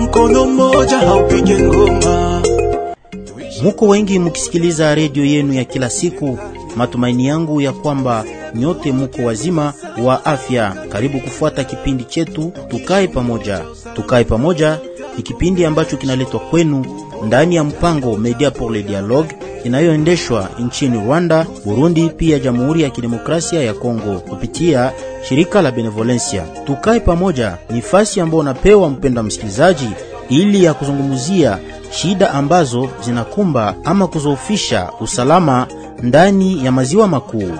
mkono mmoja haupige ngoma. Muko wengi mukisikiliza redio yenu ya kila siku. Matumaini yangu ya kwamba nyote muko wazima wa afya. Karibu kufuata kipindi chetu Tukae Pamoja. Tukae Pamoja ni kipindi ambacho kinaletwa kwenu ndani ya mpango Media pour le Dialogue inayoendeshwa nchini Rwanda, Burundi, pia Jamhuri ya Kidemokrasia ya Kongo kupitia shirika la Benevolencia. Tukae Pamoja ni fasi ambayo unapewa mpenda msikilizaji, ili ya kuzungumzia shida ambazo zinakumba ama kuzoofisha usalama ndani ya maziwa makuu.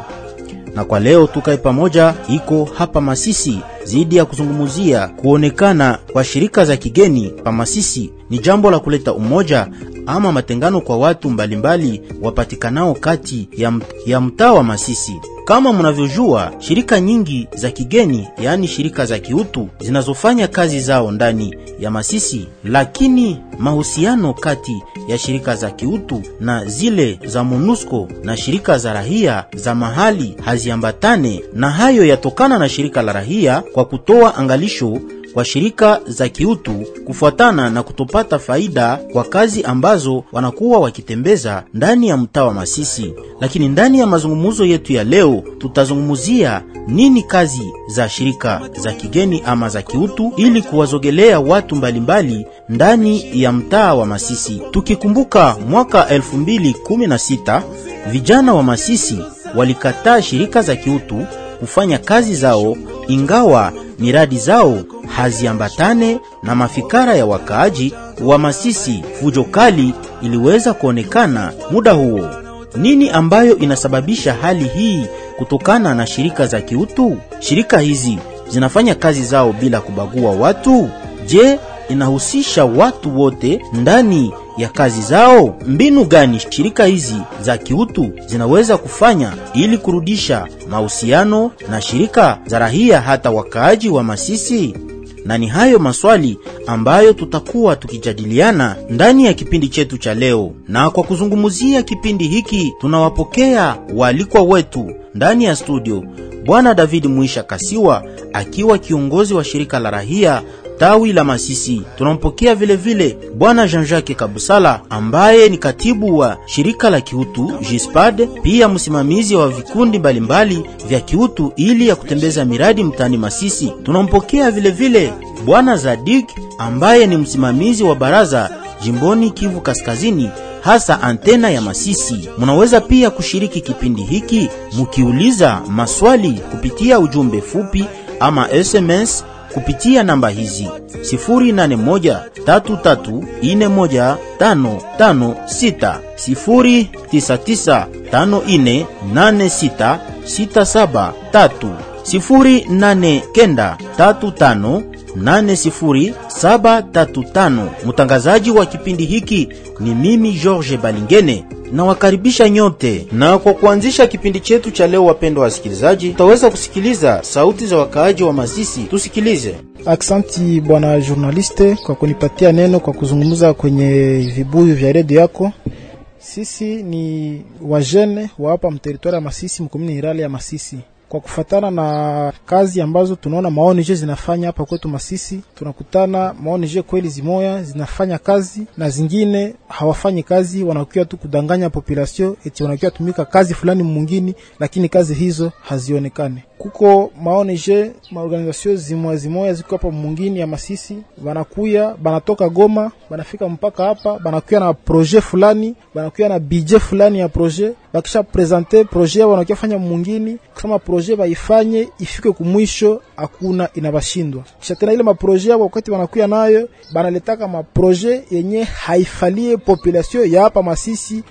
Na kwa leo tukae pamoja iko hapa Masisi zidi ya kuzungumzia kuonekana kwa shirika za kigeni pa Masisi ni jambo la kuleta umoja ama matengano kwa watu mbalimbali wapatikanao kati ya, ya mtaa wa Masisi. Kama mnavyojua, shirika nyingi za kigeni, yaani shirika za kiutu zinazofanya kazi zao ndani ya Masisi, lakini mahusiano kati ya shirika za kiutu na zile za MONUSCO na shirika za rahia za mahali haziambatane, na hayo yatokana na shirika la rahia kwa kutoa angalisho kwa shirika za kiutu kufuatana na kutopata faida kwa kazi ambazo wanakuwa wakitembeza ndani ya mtaa wa Masisi. Lakini ndani ya mazungumzo yetu ya leo tutazungumzia nini kazi za shirika za kigeni ama za kiutu ili kuwazogelea watu mbalimbali mbali ndani ya mtaa wa Masisi. Tukikumbuka mwaka 2016 vijana wa Masisi walikataa shirika za kiutu kufanya kazi zao ingawa miradi zao haziambatane na mafikara ya wakaaji wa Masisi. Fujo kali iliweza kuonekana muda huo. Nini ambayo inasababisha hali hii kutokana na shirika za kiutu? Shirika hizi zinafanya kazi zao bila kubagua watu? Je, inahusisha watu wote ndani ya kazi zao? Mbinu gani shirika hizi za kiutu zinaweza kufanya ili kurudisha mahusiano na shirika za rahia hata wakaaji wa Masisi? Na ni hayo maswali ambayo tutakuwa tukijadiliana ndani ya kipindi chetu cha leo. Na kwa kuzungumzia kipindi hiki tunawapokea waalikwa wetu ndani ya studio, Bwana David Mwisha Kasiwa akiwa kiongozi wa shirika la rahia tawi la Masisi. Tunampokea vilevile vile bwana Jean-Jacques Kabusala ambaye ni katibu wa shirika la kiutu JISPAD, pia msimamizi wa vikundi mbalimbali vya kiutu ili ya kutembeza miradi mtaani Masisi. Tunampokea vilevile vile bwana Zadik ambaye ni msimamizi wa baraza jimboni Kivu Kaskazini hasa antena ya Masisi. Munaweza pia kushiriki kipindi hiki mukiuliza maswali kupitia ujumbe fupi ama SMS kupitia namba hizi 0813341556, 0994848673, 0893580735. Mtangazaji wa kipindi hiki ni mimi George Balingene na wakaribisha nyote. Na kwa kuanzisha kipindi chetu cha leo, wapendwa wasikilizaji, tutaweza kusikiliza sauti za wakaaji wa Masisi. Tusikilize. Aksanti bwana journaliste kwa kunipatia neno kwa kuzungumza kwenye vibuyu vya redio yako. Sisi ni wajene wa hapa mteritwari ya Masisi, mkomini irale ya Masisi kwa kufatana na kazi ambazo tunaona maonje zinafanya hapa kwetu Masisi, tunakutana maonje kweli zimoya zinafanya kazi na zingine hawafanyi kazi, wanakuwa tu kudanganya population eti wanakuwa tumika kazi fulani mwingine, lakini kazi hizo hazionekane. Kuko maonje maorganizasio zimoya zimoya ziko hapa mwingine ya Masisi, banakuya banatoka Goma banafika mpaka hapa, banakuya na projet fulani, banakuya na budget fulani ya projet, bakisha presente projet wanakuya fanya mwingine kusema projet baifanye ifike kumwisho, hakuna inabashindwa. Kisha tena ile maproje yao wakati wanakuya nayo banaletaka maproje yenye haifalie population ya hapa Masisi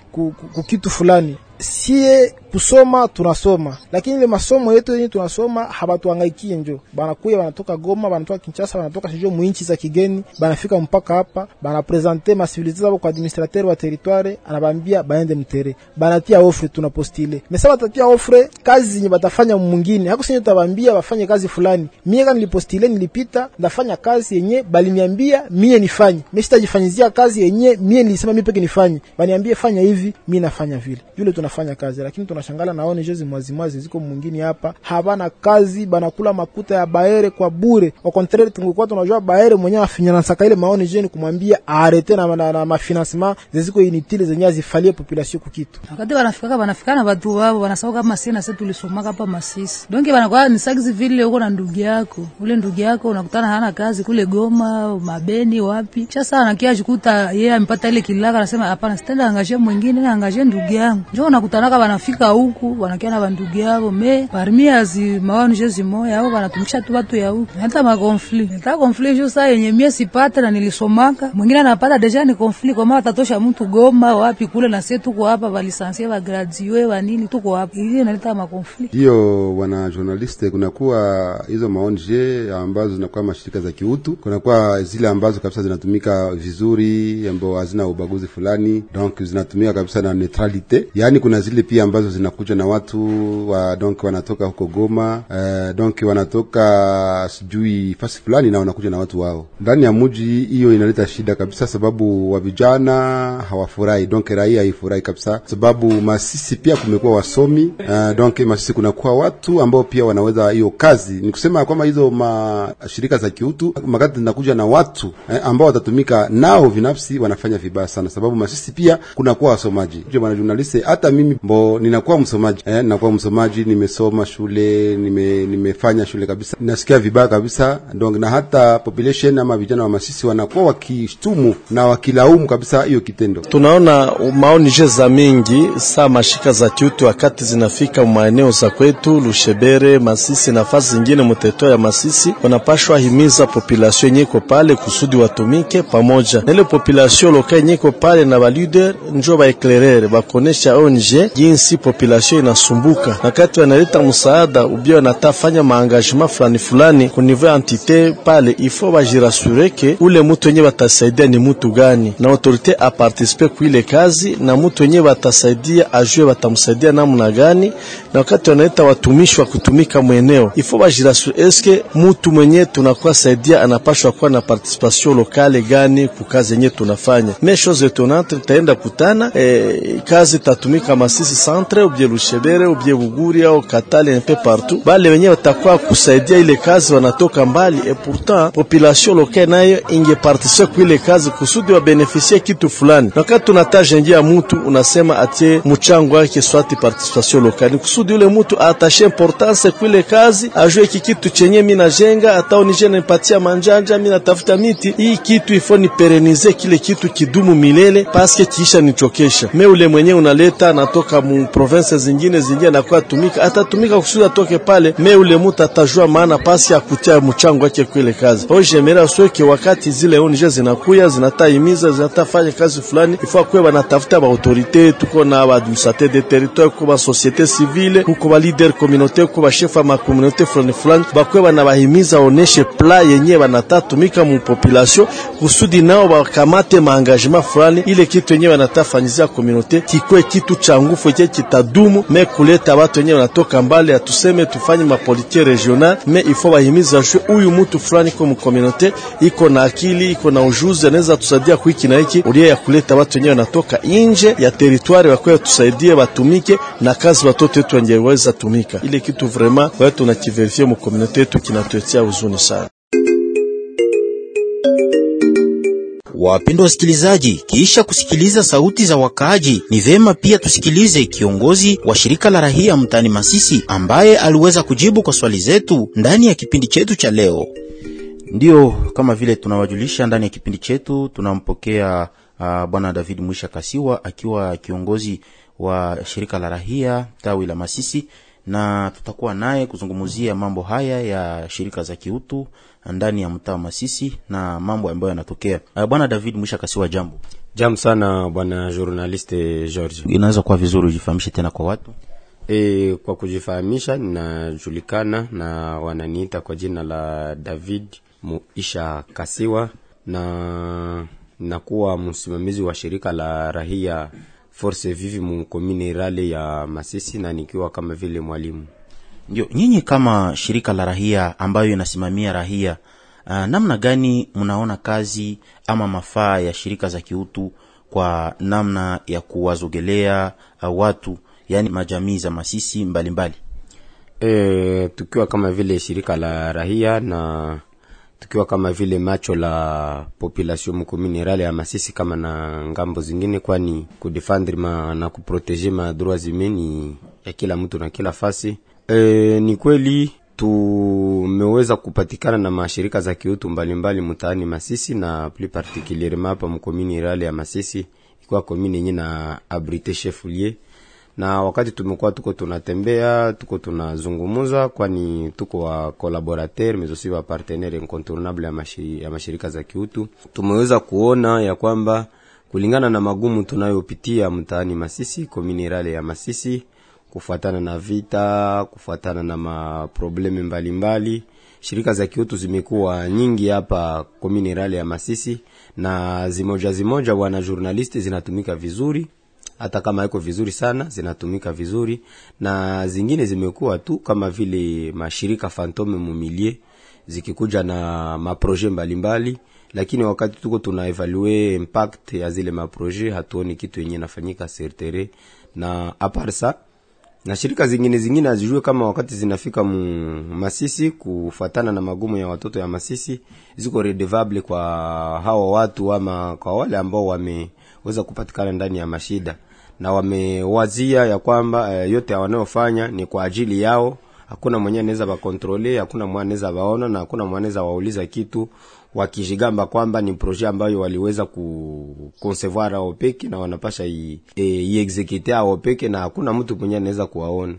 kukitu fulani sie kusoma tunasoma, lakini ile masomo yetu yenye tunasoma habatuangaikie, njo. Banakuya banatoka Goma, banatoka Kinshasa, banatoka sijui muinchi za kigeni, banafika mpaka hapa, banapresente masivilite zabo kwa administrateur wa territoire, anabambia baende mtere, banatia ofre, tunapostile. Mesa, batatia ofre kazi zenye batafanya mwingine, hako senye tutabambia bafanye kazi fulani. Mie kama nilipostile, nilipita ndafanya kazi yenye baliniambia mie nifanye, mesitajifanyizia kazi yenye mie nilisema mimi peke nifanye, baniambie fanya hivi, mimi nafanya vile, yule tuna inafanya kazi, lakini tunashangala na jezi zimwazimwazi ziko mwingine hapa. Habana kazi, banakula makuta ya baere kwa bure. Au contraire tungekuwa tunajua baere mwenyewe afinyansaka ile maoni jeni kumwambia arete na, na, na mafinancement zeziko inutile zenye azifalie population kukitu wakati wanafikaka wanafika na watu wao wanasahau kama sisi na sisi tulisomaka hapa Masisi donge wanakuwa ni sagizi vile uko na ndugu yako. Ule ndugu yako unakutana hana kazi kule Goma mabeni wapi. Sasa anakia jikuta yeye amepata ile kilaka anasema hapana sitenda angaje mwingine na angaje ndugu yangu. Njoo unakutanaka wanafika huku wanakia na ndugu yao me parmi azi jezi moya au wanatumikisha tu watu ya huku. Hata ma conflict hata conflict jo saa yenye mie sipate na nilisomaka mwingine anapata deja ni conflict kwa maana tatosha mtu Goma wapi kule na sisi tuko hapa valisansie va graduate wa nini tuko hapa. Hiyo inaleta ma conflict hiyo wana journaliste kunakuwa hizo maonje ambazo zinakuwa mashirika za kiutu kunakuwa zile ambazo kabisa zinatumika vizuri ambao hazina ubaguzi fulani donc zinatumika kabisa na neutralite yaani kuna zile pia ambazo zinakuja na watu wa donc wanatoka huko Goma. Uh, donc wanatoka sijui fasi fulani na wanakuja na watu wao. Ndani ya mji hiyo inaleta shida kabisa sababu wa vijana hawafurahi. Donc raia haifurahi kabisa sababu Masisi pia kumekuwa wasomi. Uh, donc Masisi kunakuwa watu ambao pia wanaweza hiyo kazi. Ni kusema kwamba hizo mashirika za kiutu makati zinakuja na watu eh, ambao watatumika nao binafsi wanafanya vibaya sana sababu Masisi pia kunakuwa wasomaji. Bwana hata mimi mbo ninakuwa msomaji eh, ninakuwa msomaji nimesoma shule nime, nimefanya shule kabisa. Nasikia vibaya kabisa donc na hata population ama vijana wa Masisi wanakuwa wakishtumu na wakilaumu kabisa hiyo kitendo. Tunaona maoni za mingi saa mashika za kiutu wakati zinafika maeneo za kwetu Lushebere, Masisi, nafasi zingine muteto ya Masisi, wanapashwa himiza population yenyeko pale kusudi watumike pamoja. Na ile population lokale yenyeko pale na baluder njo baeklerere bakonesha ONG jinsi population inasumbuka, wakati wanaleta msaada ubia wanatafanya maengagement fulani fulani ku niveau entité pale, ifo bajirasureke ule mutu wenye batasaidia ni mutu gani. Na autorite apartisipe kuile kazi na mutu wenye batasaidia ajue batamsaidia namna gani, na wakati wanaleta watumishi wa kutumika mweneo ifo bajirasure eske mutu mwenye tunakuwa saidia anapashwa kuwa na participation lokale gani ku kazi yenye tunafanya. Me chose etonante tutaenda kutana eh, kazi tatumika Masisi centre ubie Lushebere ubie Buguri au Katale un peu partout, bale wenye watakuwa kusaidia ile kazi wanatoka mbali, et pourtant population lokale nayo inge participer ku ile kazi kusudi wa beneficie kitu fulani. Wakati tunataja njia mtu unasema atie mchango wake swati participation lokale kusudi ule mtu atashe importance ku ile kazi, ajue ki kitu chenye mimi najenga, hata nije nipatia manjanja, mimi natafuta miti hii kitu ifo ni perenize kile kitu kidumu milele, paske kiisha nichokesha. Me ule mwenye unaleta anatoka mu province zingine zingine na kwa tumika, atatumika kusudi atoke pale, me ule mtu atajua maana pasi ya kutia mchango wake kwa ile kazi. Kwa jemera sweke wakati zile ONG zinakuya zinataimiza zinatafanya kazi fulani, ifo kwe banatafuta ba autorite, tuko na ba administrateur de territoire, kwa ba societe civile, kuko ba leader communautaire, kwa ba chef ma communauté fulani fulani, bakwe banabahimiza oneshe pla yenye banatatumika mu population kusudi nao bakamate maengagement fulani, ile kitu yenye banatafanyizia communauté kikwe kitu cha ngufu che kitadumu, me kuleta watu wenye wanatoka mbali, atuseme tufanye mapolitie regional, me ifo bahimiza juu uyu mtu fulani kwa mkomunote iko na akili iko na ujuzi, anaweza tusaidia kuiki na hiki, ulia ya kuleta watu wenye wanatoka nje ya territoire wakwe tusaidie batumike na kazi watoto wetu wangeweza tumika. Ile kitu vraiment kwa tunakiverifie mu mkomunote yetu kinatuetea huzuni sana. Wapendwa wasikilizaji, kisha kusikiliza sauti za wakaaji, ni vema pia tusikilize kiongozi wa shirika la rahia mtaani Masisi ambaye aliweza kujibu kwa swali zetu ndani ya kipindi chetu cha leo. Ndiyo, kama vile tunawajulisha ndani ya kipindi chetu tunampokea uh, bwana David Mwisha Kasiwa akiwa kiongozi wa shirika la rahia tawi la Masisi, na tutakuwa naye kuzungumzia mambo haya ya shirika za kiutu ndani ya mtaa wa Masisi na mambo ambayo yanatokea. Uh, bwana David Mwisha Kasiwa, jambo. Jambo sana bwana journaliste George. Inaweza kuwa vizuri ujifahamishe tena kwa watu. E, kwa kujifahamisha ninajulikana na wananiita kwa jina la David Muisha Kasiwa na nakuwa msimamizi wa shirika la rahia Force Vive mu rale ya Masisi na nikiwa kama vile mwalimu. Ndio, nyinyi kama shirika la rahia ambayo inasimamia rahia uh, namna gani mnaona kazi ama mafaa ya shirika za kiutu kwa namna ya kuwazogelea uh, watu yani majamii za Masisi mbalimbali mbali. E, tukiwa kama vile shirika la rahia na tukiwa kama vile macho la population mkominerale ya Masisi kama na ng'ambo zingine, kwani kudefendre na kuproteger ma humains ya kila mtu na kila fasi. E, ni kweli tumeweza kupatikana na mashirika za kiutu mbalimbali mtaani Masisi na plus particulierement hapa mkomini rale ya Masisi ikiwa komini yenye na abrite chefulier na wakati tumekuwa tuko tunatembea tuko tunazungumuza, kwani tuko wa collaborateur aussi wa partenaire incontournable ya, mashi, ya mashirika za kiutu, tumeweza kuona ya kwamba kulingana na magumu tunayopitia mtaani Masisi komini rale ya Masisi kufuatana na vita, kufuatana na maprobleme mbalimbali, shirika za kiutu zimekuwa nyingi hapa kominerali ya Masisi, na zimoja zimoja wana journalisti zinatumika vizuri, hata kama iko vizuri sana zinatumika vizuri, na zingine zimekuwa tu kama vile mashirika fantome mumilie zikikuja na maproje mbalimbali, lakini wakati tuko tuna evalue impact ya zile maproje hatuoni kitu yenye nafanyika sertere na aparsa na shirika zingine zingine hazijue kama wakati zinafika mu Masisi kufatana na magumu ya watoto ya Masisi ziko redevable kwa hawa watu ama kwa wale ambao wameweza kupatikana ndani ya mashida na wamewazia ya kwamba e, yote wanayofanya ni kwa ajili yao. Hakuna mwenye anaweza bakontrole, hakuna mwenye anaweza baona na hakuna mwenye anaweza wauliza kitu, wakijigamba kwamba ni proje ambayo waliweza ku concevoir ao peke na wanapasha i, e, ao peke na hakuna mtu mwenye anaweza kuwaona.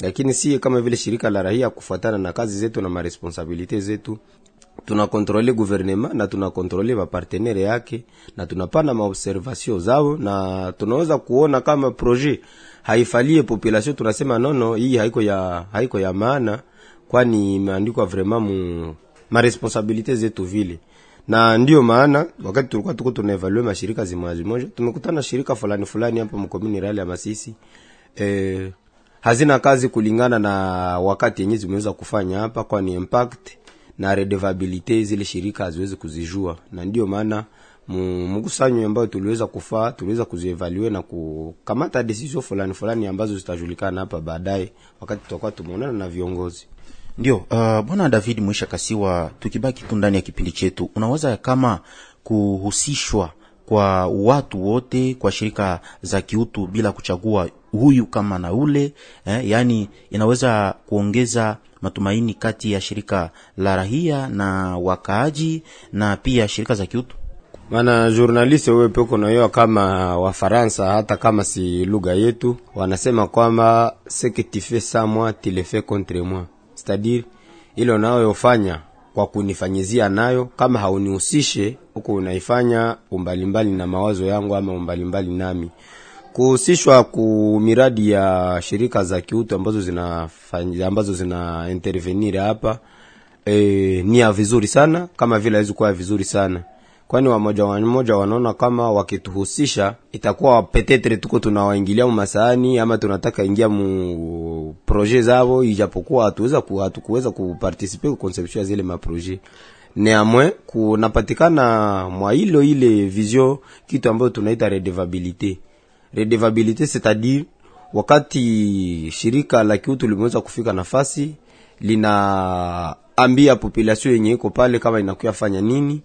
Lakini si kama vile shirika la raia, kufuatana na kazi zetu na maresponsabilite zetu tunakontrole gouvernement na tunakontrole bapartenere yake na tunapana maobservation zao na tunaweza kuona kama projet haifalie population, tunasema nono, hii haiko ya haiko ya maana, kwani imeandikwa vraiment mu maresponsabilite zetu vile. Na ndio maana wakati tulikuwa tuko tunaevalue mashirika zimoja zimoja, tumekutana shirika fulani fulani hapa mkomini rali ya Masisi. Eh, hazina kazi kulingana na wakati yenye zimeweza kufanya hapa, kwani impact na redevabilite zile shirika haziwezi kuzijua, na ndio maana mkusanyo ambayo tuliweza kufaa, tuliweza kuzievalue na kukamata decision fulani fulani ambazo zitajulikana hapa baadaye wakati tutakuwa tumeonana na viongozi. Ndio, uh, bwana David Mwisha Kasiwa, tukibaki tu ndani ya kipindi chetu, unaweza kama kuhusishwa kwa watu wote kwa shirika za kiutu bila kuchagua huyu kama na ule eh, yaani inaweza kuongeza matumaini kati ya shirika la rahia na wakaaji na pia shirika za kiutu. Maana journaliste wewe peko nayo kama Wafaransa, hata kama si lugha yetu, wanasema kwamba fais sans moi tu le fais contre moi c'est-à-dire ile unayofanya kwa kunifanyizia nayo, kama haunihusishe huko unaifanya umbalimbali na mawazo yangu ama umbalimbali nami. Kuhusishwa ku miradi ya shirika za kiutu ambazo zina ambazo zina intervenir hapa e, ni ya vizuri sana, kama vile haiwezi kuwa vizuri sana kwani wamoja wamoja wanaona kama wakituhusisha itakuwa petetre tuko tunawaingilia mumasahani ama tunataka ingia mu projet zao, ijapokuwa hatuweza ku, hatukuweza kuparticipe ku conception ya zile ma projet. Neamwe kunapatikana mwa hilo ile vision kitu ambayo tunaita redevabilite. Redevabilite c'est-à-dire wakati shirika la kiutu limeweza kufika nafasi linaambia population yenye iko pale kama inakuya fanya nini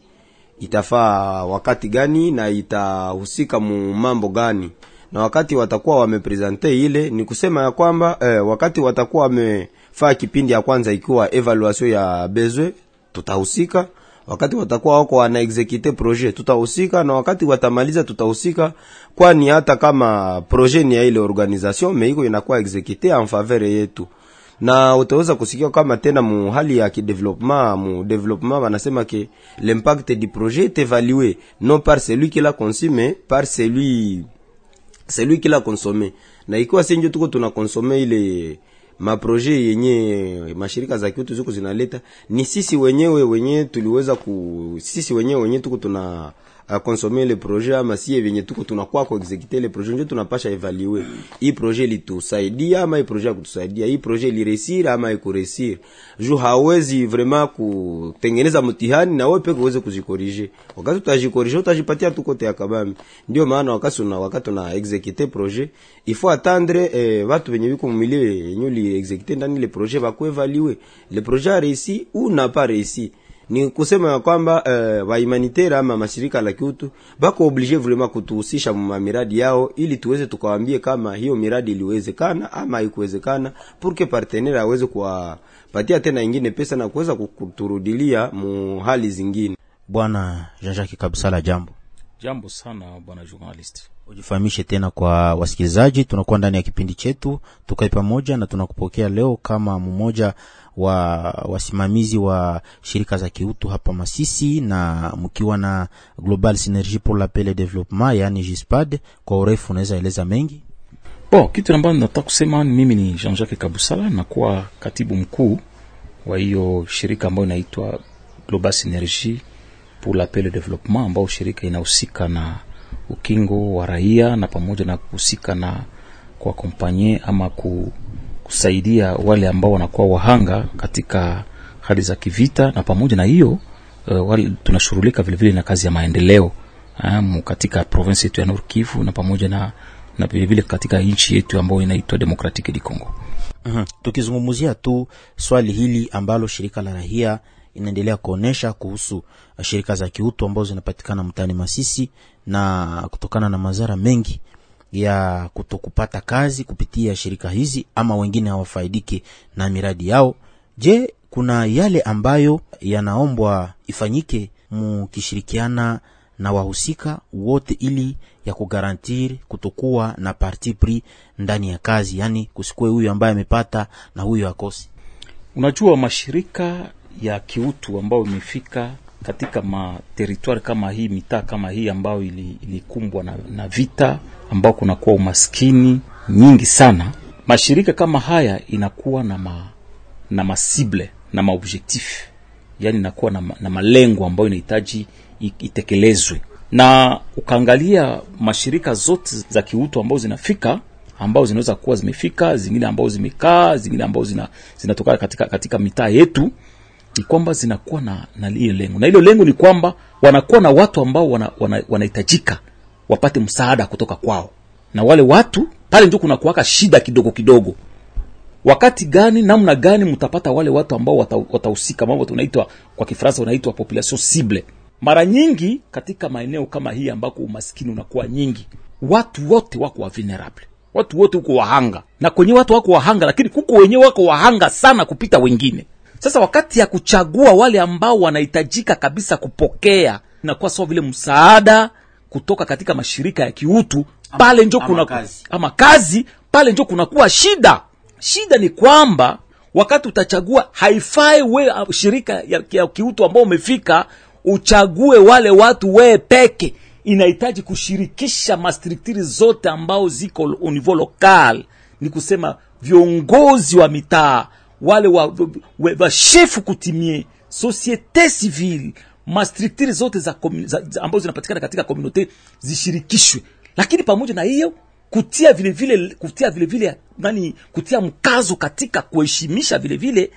itafaa wakati gani na itahusika mu mambo gani, na wakati watakuwa wamepresente ile, ni kusema ya kwamba eh, wakati watakuwa wamefaa kipindi ya kwanza ikiwa evaluation ya bezwe tutahusika. Wakati watakuwa wako wana execute projet, tutahusika, na wakati watamaliza, tutahusika, kwani hata kama projet ni ya ile organisation meiko inakuwa execute en faveur yetu na utaweza kusikia kama tena mu hali ya kidevelopment mu development wanasema ke l'impact du projet est évalué non par celui qui l'a mais par celui celui qui l'a consommé. Na ikiwa senjo tuko tuna consommer ile maproje yenye mashirika za kiutu ziko zinaleta, ni sisi wenyewe wenyewe tuliweza ku sisi wenyewe wenyewe tuko tuna consommer ile projet ama sie venye tuko tunakuwa ku execute ile projet ndio tunapasha evaluer hii projet litusaidia ama hii projet kutusaidia hii projet liresir ama ikuresir ju hawezi vraiment kutengeneza mtihani na wewe peke uweze kuzikorije wakati utajikorije utajipatia tu kote ya ndio maana wakati una wakati una execute projet il faut attendre eh, watu wenye biko mumilie yenye li execute ndani le projet ba kuevaluer le projet a réussi ou n'a pas réussi ni kusema ya kwamba uh, wahumanitaire ama mashirika la kiutu bako oblige vraiment kutuhusisha mu miradi yao ili tuweze tukawambie kama hiyo miradi iliwezekana ama haikuwezekana pour que partenaire aweze kuwapatia tena ingine pesa na kuweza kuturudilia mu hali zingine. Bwana Jean-Jacques Kabisala, jambo. Jambo sana bwana journalist. Ujifahamishe tena kwa wasikilizaji, tunakuwa ndani ya kipindi chetu tukae pamoja, na tunakupokea leo kama mmoja wa wasimamizi wa shirika za kiutu hapa Masisi, na mkiwa na Global Synergie pour la Paix et Développement, yani GISPAD kwa urefu, unaweza eleza mengi? Bon, kitu ambacho nataka kusema mimi ni Jean-Jacques Kabusala, nakuwa katibu mkuu wa hiyo shirika ambayo inaitwa Global Synergie pour la Paix et Développement, ambao shirika inahusika na ukingo wa raia na pamoja na kuhusika na kuakompanye ama ku, kusaidia wale ambao wanakuwa wahanga katika hali za kivita, na pamoja na hiyo uh, wale tunashughulika vile vile na kazi ya maendeleo um, katika province yetu ya Nord Kivu na pamoja na na vile vile katika nchi yetu ambayo inaitwa Democratic di Congo. Mm-hmm. Tukizungumzia tu swali hili ambalo shirika la rahia inaendelea kuonesha kuhusu shirika za kiutu ambazo zinapatikana mtaani Masisi na kutokana na madhara mengi ya kutokupata kazi kupitia shirika hizi ama wengine hawafaidiki na miradi yao. Je, kuna yale ambayo yanaombwa ifanyike mukishirikiana na wahusika wote ili ya kugarantiri kutokuwa na parti pris ndani ya kazi, yani kusikue huyu ambaye amepata na huyu akosi. Unajua, mashirika ya kiutu ambayo imefika katika materitwari kama hii, mitaa kama hii ambayo ilikumbwa ili na, na vita ambao kunakuwa umaskini nyingi sana, mashirika kama haya inakuwa na ma, na masible na maobjectif, yani inakuwa na, na malengo ambayo inahitaji itekelezwe. Na ukaangalia mashirika zote za kiutu ambao zinafika ambao zinaweza kuwa zimefika, zingine ambao zimekaa, zingine ambao zina zinatoka katika, katika mitaa yetu ni kwamba zinakuwa na na lengo, na hilo lengo ni kwamba wanakuwa na watu ambao wanahitajika wana, wana wapate msaada kutoka kwao, na wale watu pale ndio kuna kuwaka shida kidogo kidogo. Wakati gani, namna gani mtapata wale watu ambao watahusika, mambo tunaitwa kwa Kifaransa unaitwa population cible. Mara nyingi katika maeneo kama hii ambako umaskini unakuwa nyingi, watu wote wako wa vulnerable, watu wote huko wahanga, na kwenye watu wako wahanga, lakini kuko wenyewe wako wahanga sana kupita wengine. Sasa wakati ya kuchagua wale ambao wanahitajika kabisa kupokea inakuwa sawa vile msaada kutoka katika mashirika ya kiutu pale njo kuna kazi. ama kazi pale njo kunakuwa shida. Shida ni kwamba wakati utachagua, haifai we shirika ya, ya kiutu ambao umefika uchague wale watu we peke, inahitaji kushirikisha mastrukturi zote ambao ziko au niveau local, ni kusema viongozi wa mitaa wale wa, wa, wa shefu kutimie societe civile mastrukturi zote za, za, za ambazo zinapatikana katika komunote zishirikishwe, lakini pamoja na hiyo kutia vile vile kutia vile vile nani kutia mkazo katika kuheshimisha vile vile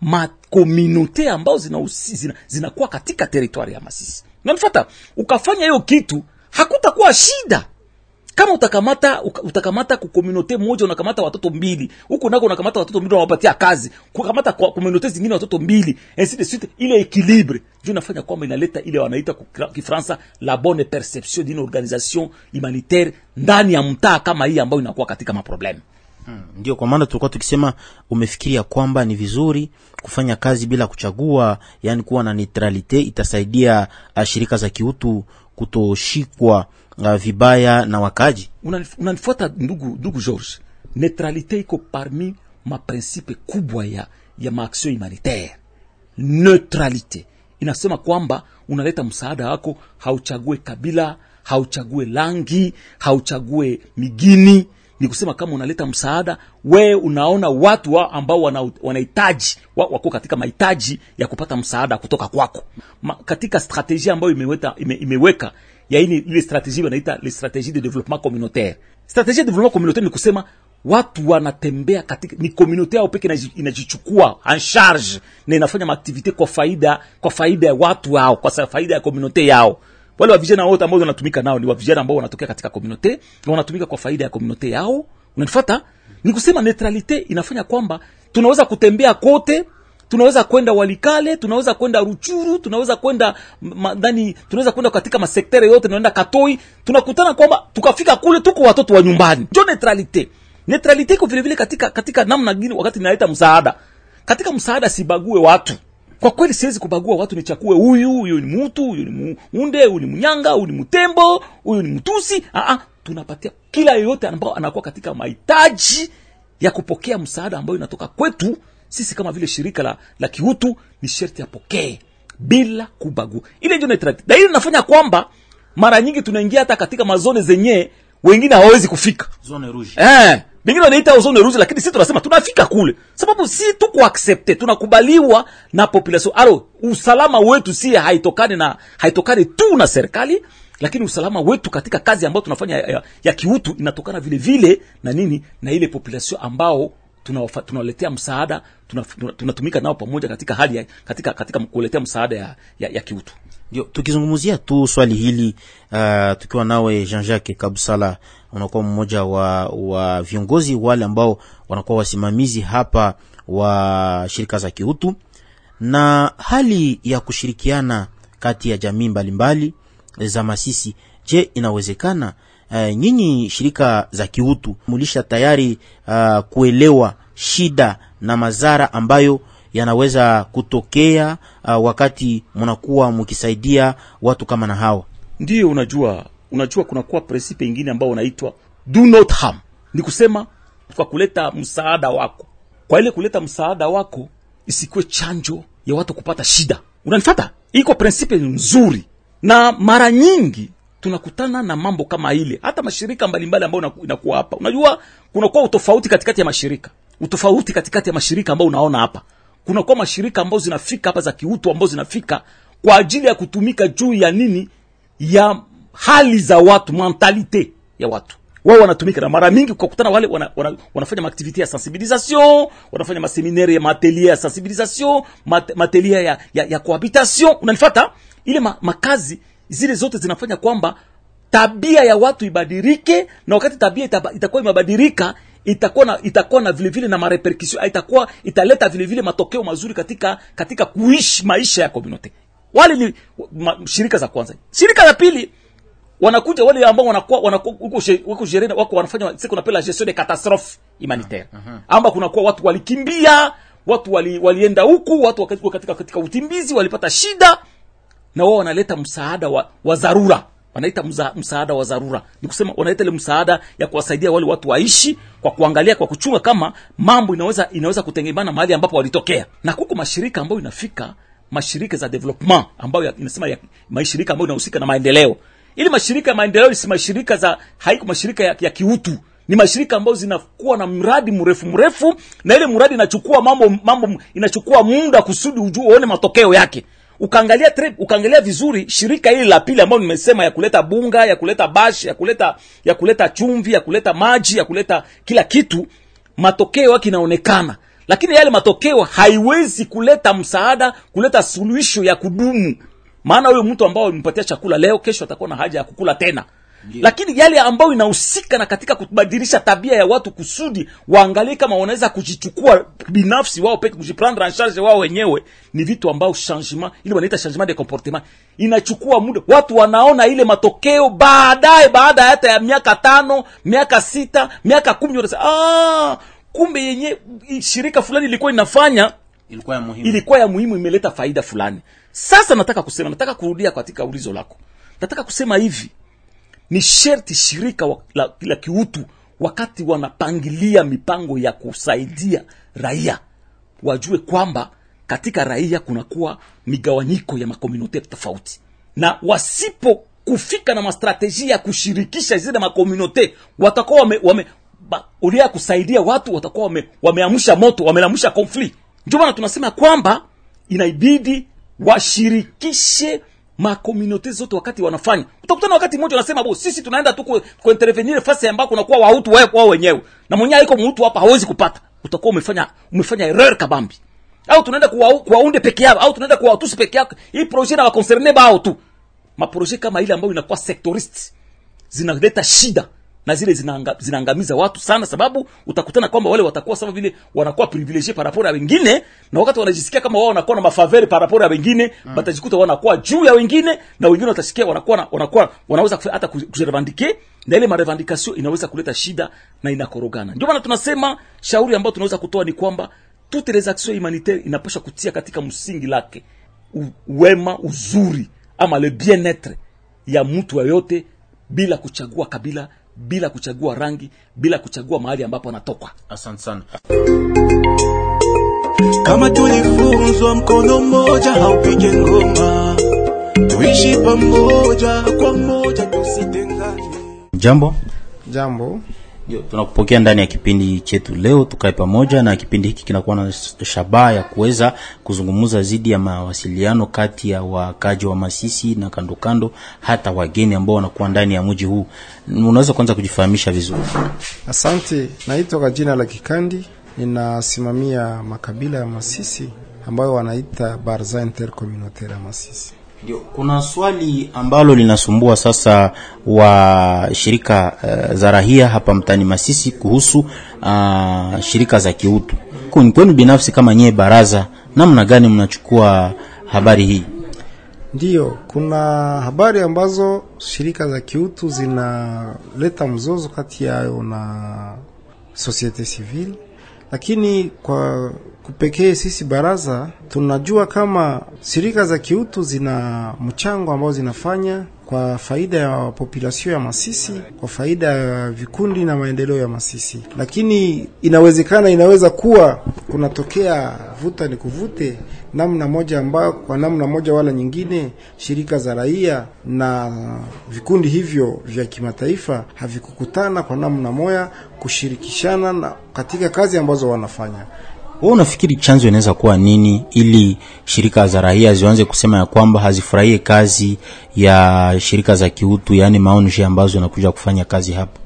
makomunote ambao zinakuwa zina, zina katika teritwari ya Masisi. Unanifuata? Ukafanya hiyo kitu hakutakuwa shida kama utakamata utakamata kukomunote moja unakamata watoto mbili huko nako unakamata watoto mbili unawapatia kazi kukamata kwa komunote zingine watoto mbili ainsi de suite, ile equilibre ndio inafanya kwamba inaleta ile wanaita kwa Kifaransa la bonne perception d'une organisation humanitaire ndani ya mtaa kama hii ambayo inakuwa katika maprobleme. Hmm, ndio kwa maana tulikuwa tukisema umefikiria kwamba ni vizuri kufanya kazi bila kuchagua, yani kuwa na neutralite itasaidia shirika za kiutu kutoshikwa uh, vibaya na wakaji. Unanifuata ndugu, ndugu George, neutralite iko parmi maprinsipe kubwa ya, ya maaksion humanitaire. Neutralite inasema kwamba unaleta msaada wako, hauchague kabila, hauchague langi, hauchague migini, ni kusema kama unaleta msaada we unaona watu wa ambao wana- wanahitaji wa, wako katika mahitaji ya kupata msaada kutoka kwako Ma, katika strategia ambayo ime, imeweka ya ini ile strategie wanaita le strategie de développement communautaire. Strategie de développement communautaire ni kusema watu wanatembea katika ni community yao peke inajichukua en charge na inafanya maaktivite kwa faida kwa faida ya watu hao kwa faida ya community yao. Wale wavijana wote ambao wanatumika nao ni wavijana ambao wanatokea katika community na wanatumika kwa faida ya community yao. Unanifuata? ni kusema neutralite inafanya kwamba tunaweza kutembea kote tunaweza kwenda walikale tunaweza kwenda ruchuru tunaweza kwenda ndani tunaweza kwenda katika masektere yote tunaenda katoi. Tunakutana kwamba tukafika kule tuko watoto wa nyumbani. Njo neutralite. Neutralite iko vilevile katika katika namna gini wakati inaleta msaada. Katika msaada sibague watu. Kwa kweli siwezi kubagua watu nichakue huyu huyu ni mutu huyu ni munde huyu ni mnyanga huyu ni mtembo huyu ni mtusi Aa, tunapatia kila yeyote ambao anakuwa katika mahitaji ya kupokea msaada ambayo inatoka kwetu sisi kama vile shirika la, la kiutu ni sherti apokee bila kubagua ile ndio na ile inafanya kwamba mara nyingi tunaingia hata katika mazone zenye wengine hawawezi kufika. Zone rouge. Eh wengine wanaita zone rouge lakini sisi tunasema tunafika kule. Sababu si tuko accepte tunakubaliwa na population. Alo usalama wetu si haitokani na haitokani tu na serikali lakini usalama wetu katika kazi ambayo tunafanya ya, ya, ya kiutu inatokana vile vile na nini? Na ile population ambao tunawaletea msaada tunatumika tuna, tuna nao pamoja katika hali ya, katika katika kuletea msaada ya, ya, ya kiutu ndio tukizungumzia tu swali hili uh, tukiwa nawe Jean-Jacques Kabusala unakuwa mmoja wa, wa viongozi wale ambao wanakuwa wasimamizi hapa wa shirika za kiutu na hali ya kushirikiana kati ya jamii mbalimbali za Masisi. Je, inawezekana uh, nyinyi shirika za kiutu mulisha tayari uh, kuelewa shida na madhara ambayo yanaweza kutokea uh, wakati mnakuwa mkisaidia watu kama na hawa? ndiyo unajua unajua kunakuwa prinsipe ingine ambao unaitwa do not harm. Ni kusema kwa kuleta msaada wako. Kwa ile kuleta msaada wako isikuwe chanjo ya watu kupata shida. Unanifata iko prinsipe nzuri. Na mara nyingi tunakutana na mambo kama ile. Hata mashirika mbalimbali ambayo inaku- inakuwa hapa. Unajua kunakuwa utofauti katikati ya mashirika. Utofauti katikati ya mashirika ambayo unaona hapa. Kunakuwa mashirika ambayo zinafika hapa za kiutu ambayo zinafika kwa ajili ya kutumika juu ya nini? Ya hali za watu mentalite ya watu. Wao wanatumika na mara mingi ukakutana wale wana, wana, wanafanya maaktivite ya sensibilisation wanafanya maseminaire ya matelia ya sensibilisation mat, matelia ya, ya, ya cohabitation. Unanifata ile ma, makazi zile zote zinafanya kwamba tabia ya watu ibadirike na wakati tabia itakuwa imebadilika itakuwa na itakuwa na vile vile na marepercussion itakuwa italeta vile vile matokeo mazuri katika katika kuishi maisha ya community. Wale ni ma, shirika za kwanza. Shirika la pili wanakuja wale ambao wanakuwa wanakuwa huko jerena wako wanafanya siku na pela gestion de catastrophe humanitaire. Uh -huh. amba kunakuwa watu walikimbia watu wali, walienda huku watu wakati katika katika utimbizi walipata shida na wao wanaleta msaada wa, wa dharura. Wanaita mza, msaada wa dharura. Ni kusema wanaleta ile msaada ya kuwasaidia wale watu waishi kwa kuangalia kwa kuchunga kama mambo inaweza inaweza kutengemana mahali ambapo walitokea. Na kuko mashirika ambayo inafika mashirika za development ambayo ya, inasema ya, mashirika ambayo inahusika na maendeleo. Ili mashirika ya maendeleo si mashirika za haiko mashirika ya, ya kiutu. Ni mashirika ambayo zinakuwa na mradi mrefu mrefu na ile mradi inachukua mambo mambo inachukua muda kusudi ujue uone matokeo yake ukaangalia tre, ukaangalia vizuri shirika hili la pili ambayo nimesema ya kuleta bunga ya kuleta bash, ya kuleta ya kuleta chumvi ya kuleta maji ya kuleta kila kitu matokeo yake inaonekana. Lakini yale matokeo haiwezi kuleta msaada kuleta suluhisho ya kudumu. Maana huyo mtu ambao umempatia chakula leo kesho atakuwa na haja ya kukula tena lakini yale ambayo inahusika na katika kubadilisha tabia ya watu kusudi waangalie kama wanaweza kujichukua binafsi wao peke kujiprendre en charge wao wenyewe ni vitu ambao changement ile wanaita changement de comportement. Inachukua muda. Watu wanaona ile matokeo baadaye baada hata ya miaka tano miaka sita miaka kumi wanasema ah kumbe yenye shirika fulani ilikuwa inafanya ilikuwa ya muhimu. ilikuwa ya muhimu imeleta faida fulani. Sasa nataka kusema nataka kurudia katika ulizo lako. Nataka kusema hivi ni sherti shirika wa, la, la kiutu wakati wanapangilia mipango ya kusaidia raia wajue kwamba katika raia kunakuwa migawanyiko ya makomunote tofauti. Na wasipo kufika na mastrateji ya kushirikisha zile makomunote watakuwa wame, wame ulia kusaidia watu watakuwa wame, wameamsha moto wameamsha konfli ndio maana tunasema kwamba inaibidi washirikishe makomunote zote wakati wanafanya. Utakutana wakati mmoja wanasema bo sisi tunaenda tu ku- kuintervenir fasi ambako kunakuwa wahutu wao wao wenyewe. Na mwenye iko mtu hapa hawezi kupata. Utakuwa umefanya umefanya erreur kabambi. Au tunaenda kuwa- kuwaunde peke yao au tunaenda kuwatusi peke yao hii projet na wakoncerne bao tu. Maproje kama ile ambayo inakuwa sectorist zinaleta shida na zile zinanga, zinaangamiza watu sana sababu utakutana kwamba wale watakuwa sawa vile wanakuwa privilege par rapport ya wengine na wakati wanajisikia kama wao wanakuwa na mafaveri par rapport ya wengine mm. batajikuta wanakuwa juu ya wengine na wengine watasikia wanakuwa na- wanakuwa wanaweza kufa- hata kujirevandike, na ile marevendication inaweza kuleta shida na inakorogana ndio maana tunasema shauri ambayo tunaweza kutoa ni kwamba toutes les actions humanitaires inapaswa kutia katika msingi lake u- wema uzuri ama le bien-etre ya mtu yoyote bila kuchagua kabila bila kuchagua rangi bila kuchagua mahali ambapo anatoka asante sana. Kama tulifunzwa mkono mmoja haupige ngoma. Tuishi pamoja kwa moja tusitengane. Jambo. Jambo. Tunakupokea ndani ya kipindi chetu leo tukae pamoja na kipindi hiki kinakuwa na shabaha ya kuweza kuzungumza zidi ya mawasiliano kati ya wakaji wa Masisi na kando kando hata wageni ambao wanakuwa ndani ya mji huu. Unaweza kwanza kujifahamisha vizuri. Asante, naitwa kwa jina la Kikandi, ninasimamia makabila ya Masisi ambayo wanaita Barza Intercommunautaire ya Masisi. Kuna swali ambalo linasumbua sasa wa shirika uh, za rahia hapa mtani Masisi kuhusu uh, shirika za kiutu. Kwenu binafsi kama nyie baraza, namna gani mnachukua habari hii? Ndiyo, kuna habari ambazo shirika za kiutu zinaleta mzozo kati yao na societe civile, lakini kwa kupekee sisi baraza tunajua kama shirika za kiutu zina mchango ambao zinafanya kwa faida ya populasio ya Masisi, kwa faida ya vikundi na maendeleo ya Masisi, lakini inawezekana, inaweza kuwa kunatokea vuta ni kuvute namna moja ambayo kwa namna moja wala nyingine shirika za raia na vikundi hivyo vya kimataifa havikukutana kwa namna moja kushirikishana na katika kazi ambazo wanafanya. Wewe unafikiri chanzo inaweza kuwa nini ili shirika za raia zianze kusema ya kwamba hazifurahie kazi ya shirika za kiutu, yaani maonje ambazo inakuja kufanya kazi hapa?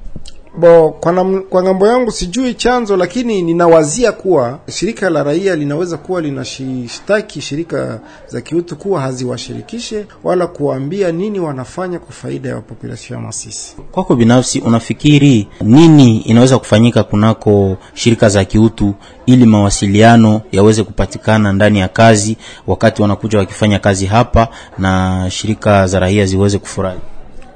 Bo, kwa, nam, kwa ng'ambo yangu sijui chanzo, lakini ninawazia kuwa shirika la raia linaweza kuwa linashtaki shirika za kiutu kuwa haziwashirikishe wala kuwaambia nini wanafanya kwa faida ya population ya Masisi. Kwako binafsi unafikiri nini inaweza kufanyika kunako shirika za kiutu ili mawasiliano yaweze kupatikana ndani ya kazi, wakati wanakuja wakifanya kazi hapa na shirika za raia ziweze kufurahi?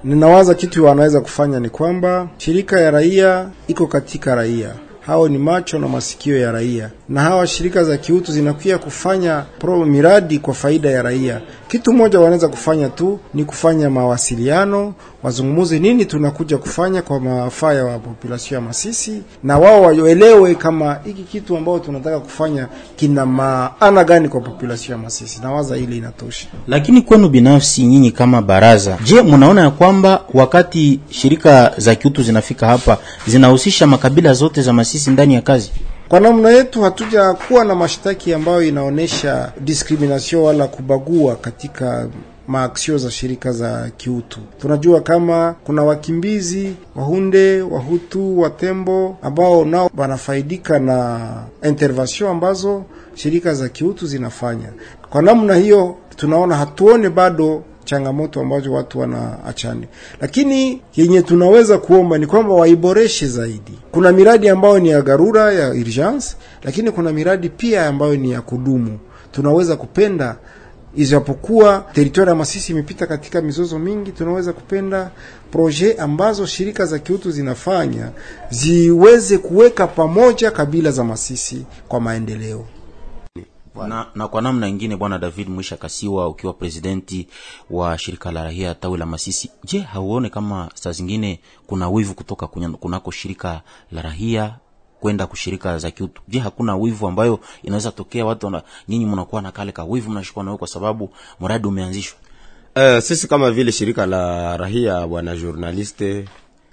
Ninawaza kitu wanaweza kufanya ni kwamba shirika ya raia iko katika raia, hao ni macho na masikio ya raia, na hawa shirika za kiutu zinakuja kufanya pro miradi kwa faida ya raia. Kitu moja wanaweza kufanya tu ni kufanya mawasiliano, wazungumuze nini tunakuja kufanya kwa mafaa ya populasio ya Masisi, na wao waelewe kama hiki kitu ambao tunataka kufanya kina maana gani kwa populasio ya Masisi. Nawaza ile inatosha. Lakini kwenu binafsi nyinyi kama baraza, je, mnaona ya kwamba wakati shirika za kiutu zinafika hapa zinahusisha makabila zote za Masisi ndani ya kazi? Kwa namna yetu hatuja kuwa na mashtaki ambayo inaonyesha diskrimination wala kubagua katika maaksio za shirika za kiutu. Tunajua kama kuna wakimbizi Wahunde, Wahutu, Watembo ambao nao wanafaidika na intervention ambazo shirika za kiutu zinafanya. Kwa namna hiyo, tunaona hatuone bado changamoto ambazo watu wanaachani, lakini yenye tunaweza kuomba ni kwamba waiboreshe zaidi. Kuna miradi ambayo ni ya dharura ya urgence, lakini kuna miradi pia ambayo ni ya kudumu. Tunaweza kupenda ijapokuwa teritoria ya Masisi imepita katika mizozo mingi, tunaweza kupenda proje ambazo shirika za kiutu zinafanya ziweze kuweka pamoja kabila za Masisi kwa maendeleo. Na, na kwa namna ingine, bwana David Mwisha Kasiwa, ukiwa presidenti wa shirika la rahia tawi la Masisi, je, hauone kama saa zingine kuna wivu kutoka kunako shirika la rahia kwenda kushirika za kiutu? Je, hakuna wivu ambayo inaweza tokea watu na nyinyi mnakuwa na kale ka wivu mnashikwa nayo kwa sababu mradi umeanzishwa? Uh, sisi kama vile shirika la rahia bwana journaliste,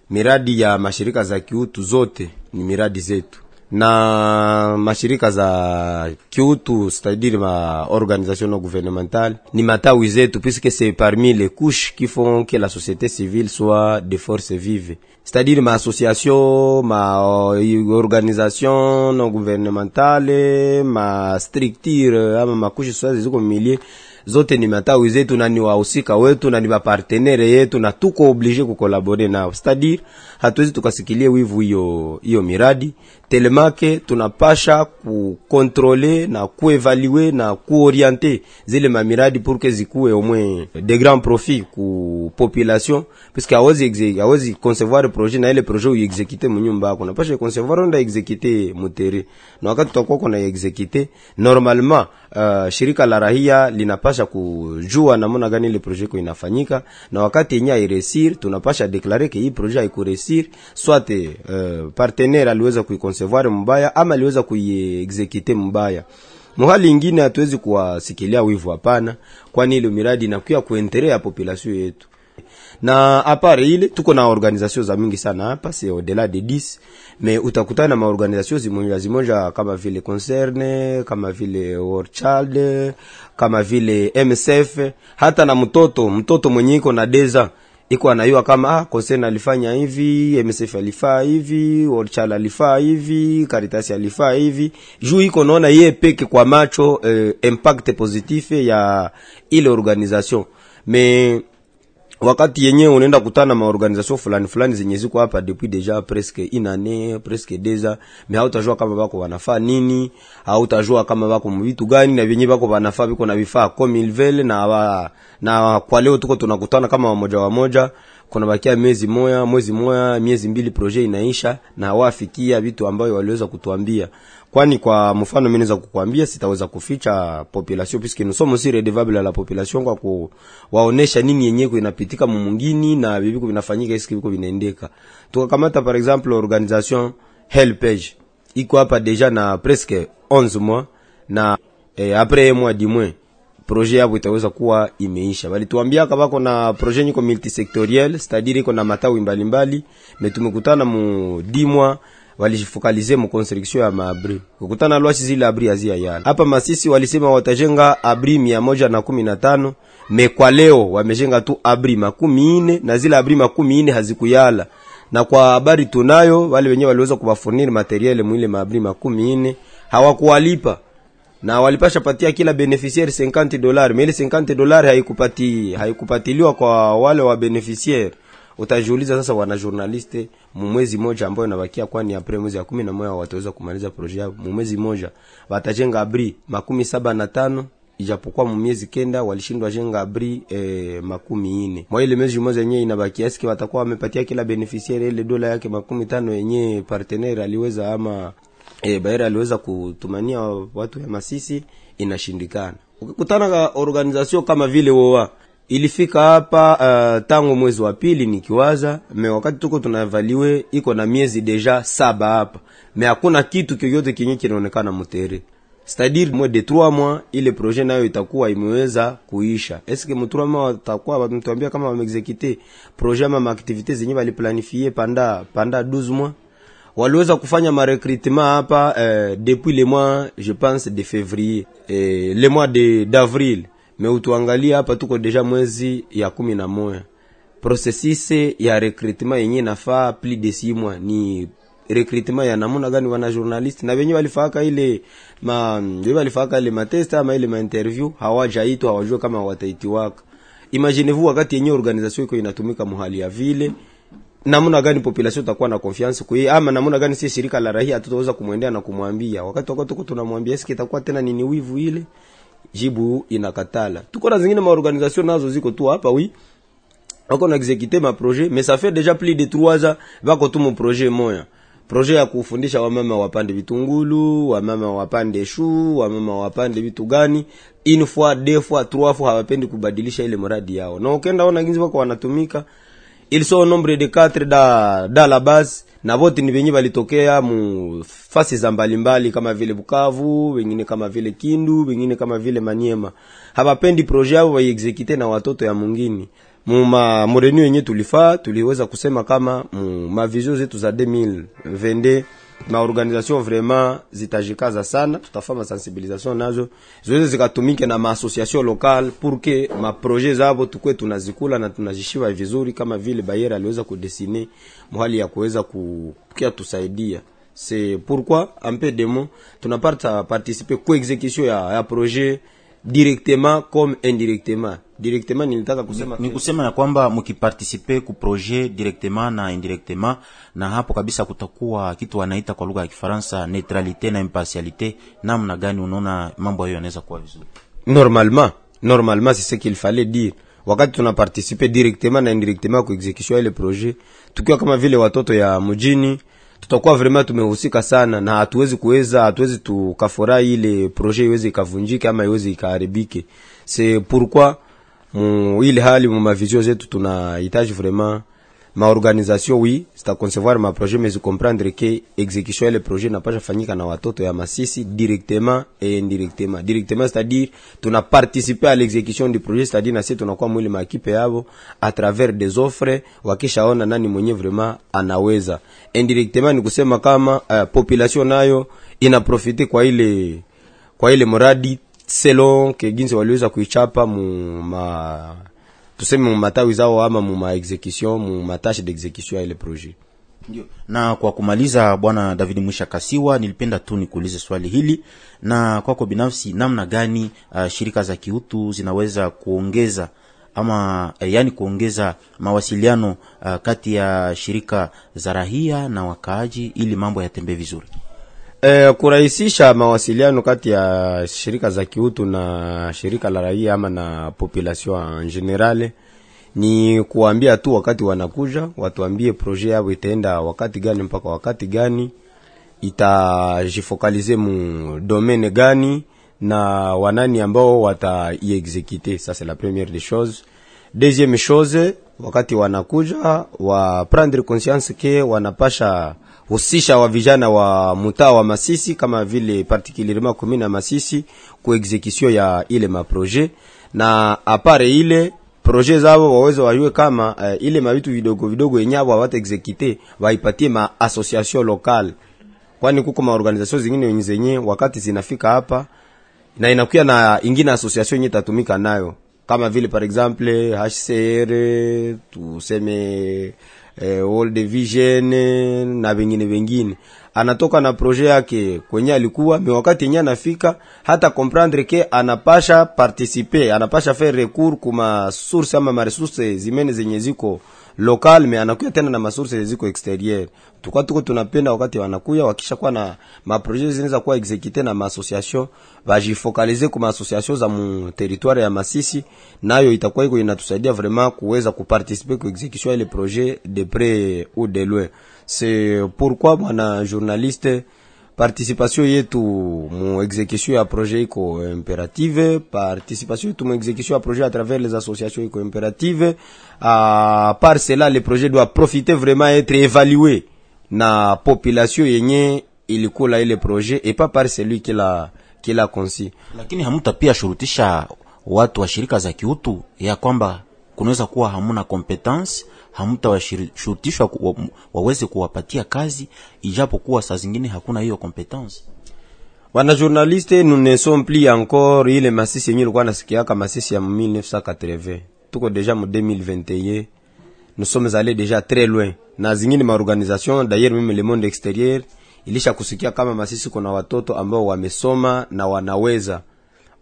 miradi ya mashirika za kiutu zote ni miradi zetu na mashirika za kiutu c'est-à-dire ma organisation non gouvernementale ni matawi zetu puisque c'est parmi les couches qui font que la société civile soit des forces vives c'est-à-dire ma association ma euh, organisation non gouvernementale ma structure ama makushi sasa ziko milie zote ni matawi zetu na ni wahusika wetu na ni mapartenere yetu na tuko oblige kukolabore nao. C'est-à-dire hatuwezi tukasikilie wivu hiyo hiyo miradi. Telemake tunapasha kukontrole na kuevalue na kuoriente zile mamiradi pour zikuwe omwe de grand profit ku population puisque awezi awezi concevoir projet na ile projet uiexekite munyumba yako. Napasha concevoir onda exekite mutere na wakati tutakuwa kuna exekite normalement uh, shirika la rahia linapasha kujua namna gani ile projet ko inafanyika. Na wakati yenye airesir tunapasha deklare ke hii projet haikuresir soit uh, partenaire aliweza kuiconcevoir mbaya ama aliweza kuiexekite mbaya. Muhali ingine hatuwezi kuwasikilia wivu hapana kwani ile miradi inakuya kuentere ya population yetu. Na apare ile tuko na organisation za mingi sana hapa c'est au-delà de 10 mais utakutana na maorganisation zimoja zimoja kama vile concerne kama vile World Child kama vile MSF hata na mtoto mtoto mwenye iko na deza iko anayua kama ah, Kosen alifanya hivi MSF alifaa hivi Orchal alifaa hivi Caritas alifaa hivi. Juu iko naona ye peke kwa macho eh, impact positif ya ile organisation mais wakati yenye unaenda kutana na maorganisation fulani fulani zenye ziko hapa depuis deja presque inane presque deux ans mais hautajua kama bako wanafaa nini hautajua kama bako mvitu gani na vyenye bako wanafaa biko na vifaa comme il na na kwa leo tuko tunakutana kama wamoja wamoja kuna bakia miezi moya mwezi moya miezi mbili proje inaisha na hawafikia vitu ambayo waliweza kutuambia. Kwani kwa mfano mimi naweza kukuambia sitaweza kuficha population puisque nous sommes aussi redevable à la population kwa kuwaonesha nini yenyewe inapitika mumungini na bibiko vinafanyika eski biko vinaendeka. Tukakamata par exemple organisation Helpage. Iko hapa deja na presque 11 mois na eh, après mois du moins projet yabo itaweza kuwa imeisha. Walituambia kabako na projet nyiko multisectoriel c'est-à-dire iko na matawi mbalimbali metumekutana tumekutana mu dimwa walifokalize mu construction ya maabri. Kukutana lwashi zile abri azia yana hapa masisi walisema watajenga abri mia moja na kumi na tano me kwa leo wamejenga tu abri makumi ine na zile abri makumi ine hazikuyala. Na kwa habari tunayo wale wenyewe waliweza kuwafuniri materiele mwile maabri makumi ine hawakuwalipa na walipasha patia kila beneficiaire 50 dollars. Mais ile 50 dollars haikupati haikupatiliwa kwa wale wa beneficiaire utajiuliza sasa wana journaliste mumwezi moja ambayo inabakia kwani apres mwezi ya kumi na moja wataweza kumaliza projet yao? Mumwezi moja watajenga abri makumi saba na tano ijapokuwa mumiezi kenda walishindwa jenga abri eh, makumi ine mwa ile miezi moja yenyewe inabakia eske watakuwa wamepatia kila beneficiaire ile dola yake makumi tano yenyewe partenaire aliweza ama e, Baera aliweza kutumania watu ya Masisi inashindikana. Ukikutana na organization kama vile woa ilifika hapa uh, tangu mwezi wa pili nikiwaza me wakati tuko tunavaliwe iko na miezi deja saba hapa. Me hakuna kitu kyoyote kenye kinaonekana mutere. C'est-à-dire de 3 mois ile projet nayo itakuwa imeweza kuisha. Eske mu 3 mois watakuwa wametuambia kama wameexecute projet ama maaktivite zenye waliplanifie panda panda 12 mois waliweza kufanya marecrutement hapa eh, depuis le mois je pense de février eh, le mois de d'avril. Mais utuangalia hapa tuko deja mwezi ya kumi na moja processus ya recrutement yenye nafaa plus de six mois. Ni recrutement ya namuna gani wana journalist na wenyewe walifaka ile ma walifaka ile matest ama ile ma interview hawajaitwa hawajua kama wataitiwaka. Imaginez-vous wakati yenyewe organisation iko inatumika muhali ya vile namna gani population itakuwa na confiance kwa hiyo ama namna gani sisi shirika la raia tutaweza kumwendea na kumwambia? Wakati wakati tuko tunamwambia eske itakuwa tena nini wivu ile? Jibu inakatala. Tuko na zingine maorganisation nazo ziko tu hapa wi wako na exécuter ma projet mais ça fait déjà plus de 3 ans bako tu mu projet moya. Projet ya kufundisha wamama wapande vitungulu wamama wapande shu wamama wapande vitu gani. Une fois deux fois trois fois hawapendi kubadilisha ile mradi yao. Na ukenda ona ginzi wako wanatumika ils sont au nombre de quatre da da la base na vote ni venye walitokea mu fasi za mbalimbali kama vile Bukavu, wengine kama vile Kindu, wengine kama vile Maniema. Hawapendi proje yao waiexecute na watoto ya mungini Muma moreni yenye tulifaa tuliweza kusema kama mu mavision zetu za 2022 maorganisation vraiment zitajikaza sana. Tutafanya sensibilisation nazo. Ziweze zikatumike na maassociation locale pour que maprojet zabo tukwe tunazikula na tunazishiva vizuri kama vile Bayera aliweza kudesine mahali ya kuweza kukia tusaidia. C'est pourquoi un peu de mots tunapata participer ku execution ya, ya projet directement comme indirectement directement nilitaka kusema ni kusema ya kwamba mkipartisipe ku projet directement na indirectement na hapo kabisa kutakuwa kitu wanaita kwa lugha ya Kifaransa neutralite na impartialite. Namna gani unaona mambo hayo yanaweza kuwa vizuri? normalement normalement c'est ce qu'il fallait dire wakati tuna participer directement na indirectement ku execution ile projet tukiwa kama vile watoto ya mjini tutakuwa vraiment tumehusika sana na hatuwezi kuweza hatuwezi tukafurahi ile projet iweze ikavunjike ama iweze ikaharibike. Se pourquoi mu ile hali mu mavizio zetu tunahitaji vraiment maorganisation oui zitaconcevoir ma projet mais comprendre que exécution le projet napasha fanyika na watoto ya Masisi directement et indirectement. Directement c'est-à-dire tuna participer à l'exécution du projet c'est-à-dire na sisi tunakuwa mwili makipe yabo à travers des offres wakishaona nani mwenye vraiment anaweza. Indirectement ni kusema kama uh, population nayo ina profite kwa ile kwa ile mradi selon ke ginzi waliweza kuichapa mu ma tuseme mumatawi zao ama mumaexecution mumatashe execution mu matashe d'execution ya ile projet Ndio. Na kwa kumaliza, bwana David Mwisha Kasiwa, nilipenda tu nikuulize swali hili, na kwako binafsi, namna gani uh, shirika za kiutu zinaweza kuongeza ama eh, yani kuongeza mawasiliano uh, kati ya shirika za rahia na wakaaji ili mambo yatembee vizuri? Eh, kurahisisha mawasiliano kati ya shirika za kiutu na shirika la raia ama na population en general ni kuambia tu wakati wanakuja watuambie projet yao itaenda wakati gani mpaka wakati gani, itajifokalize mu domaine gani na wanani ambao wataiexecute Ça c'est la première des choses. Deuxième chose, wakati wanakuja wa prendre conscience ke wanapasha husisha wa vijana wa mtaa wa Masisi kama vile particulierement commune ya Masisi ku execution ya ile maproje, na apare ile projet zao waweze wajue kama uh, ile mavitu vidogo vidogo yenye abo hawata execute waipatie ma association locale, kwani kuko ma organisation zingine zenye wakati zinafika hapa na inakuwa na ingine association yenye tatumika nayo. Kama vile par exemple HCR tuseme eh, World Vision na vingine vingine, anatoka na projet yake kwenye alikuwa me, wakati yenye anafika hata comprendre ke anapasha participer, anapasha faire recours kuma source ama maresource zimene zenye ziko local, me anakuya tena na masource ziko exterieur. Tukwa tuko tunapenda wakati wanakuya wakisha kuwa na maprojet zinaweza kuwa execute na maassociation, association bajifocaliser kuma association za mu territoire ya Masisi, nayo itakuwa iko inatusaidia vraiment kuweza kuparticiper ku execution ile projet de près ou de loin. C'est pourquoi bwana journaliste participation yetu mu exécution ya projet iko impérative, participation yetu mu exécution ya projet à travers les associations iko impérative. À part cela, le projet doit profiter vraiment être évalué na population et pas par celui qui l'a qui l'a conçu. Lakini pia watu wa shirika ya kwamba kunaweza kuwa hamuna competence, hamtawashurutishwa ku, waweze kuwapatia kazi, ijapokuwa saa zingine hakuna hiyo competence. Wana journaliste, nous ne sommes plus encore ile Masisi yenye ilikuwa nasikiaka Masisi ya 1980 tuko deja mu 2021 nous sommes allés déjà très loin. Na zingine maorganisation d'ailleurs même le monde extérieur ilisha kusikia kama Masisi kuna watoto ambao wamesoma na wanaweza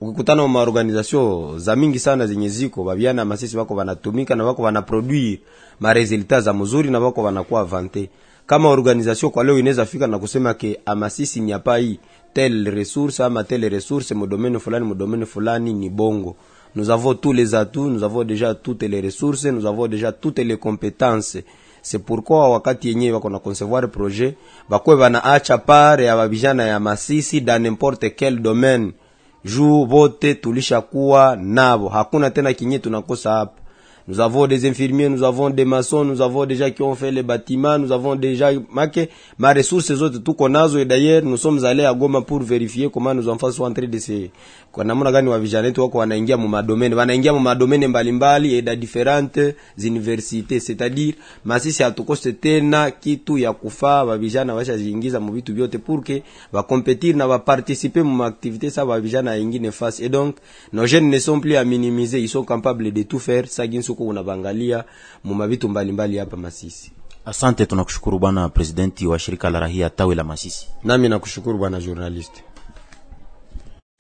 ukikutana na organisation za mingi sana zenye ziko babiana Masisi wako wanatumika na wako wanaproduire ma resultat za mzuri na wako wanakuwa vante. Kama organisation kwa leo inaweza fika na kusema ke amasisi ni hapa hii tel resource ama tel resource mu domaine fulani mu domaine fulani ni bongo. Nous avons tous les atouts nous avons déjà toutes les ressources nous avons déjà toutes les compétences. C'est pourquoi wakati yenye wako na concevoir projet bakwe banaacha pare ya babijana ya masisi dans n'importe quel domaine juu vote tulishakuwa nabo. Hakuna tena kinyi tunakosa hapa nous avons des infirmiers nous avons des maçons nous avons gens qui ont fait les bâtiments nous avons déjà make ma ressources zote tuko nazo et d'ailleurs nous sommes allés à Goma pour vérifier comment nos enfants sont en train de se kwa namna gani wa vijana wetu wako wanaingia mu madomene wanaingia mu madomene mbalimbali et da différentes universités. C'est-à-dire masisi hatukose tena kitu ya kufaa wa vijana washajiingiza mu vitu vyote pour que va compétir na va participer mu activité ça va vijana ingine face et donc nos jeunes ne sont plus à minimiser ils sont capables de tout faire ça ginsuko unabangalia mumavitu mbalimbali hapa Masisi Asante, tunakushukuru bwana presidenti wa shirika la rahia tawi la Masisi. nami nakushukuru bwana journalist.